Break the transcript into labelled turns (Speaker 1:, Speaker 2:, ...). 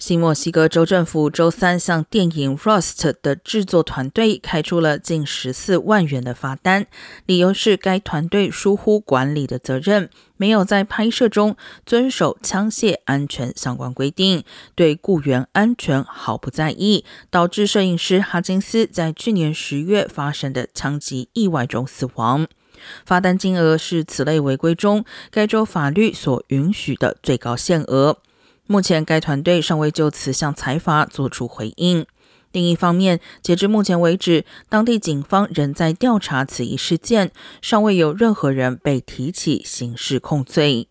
Speaker 1: 新墨西哥州政府周三向电影《Rust》的制作团队开出了近十四万元的罚单，理由是该团队疏忽管理的责任，没有在拍摄中遵守枪械安全相关规定，对雇员安全毫不在意，导致摄影师哈金斯在去年十月发生的枪击意外中死亡。罚单金额是此类违规中该州法律所允许的最高限额。目前，该团队尚未就此向财阀作出回应。另一方面，截至目前为止，当地警方仍在调查此一事件，尚未有任何人被提起刑事控罪。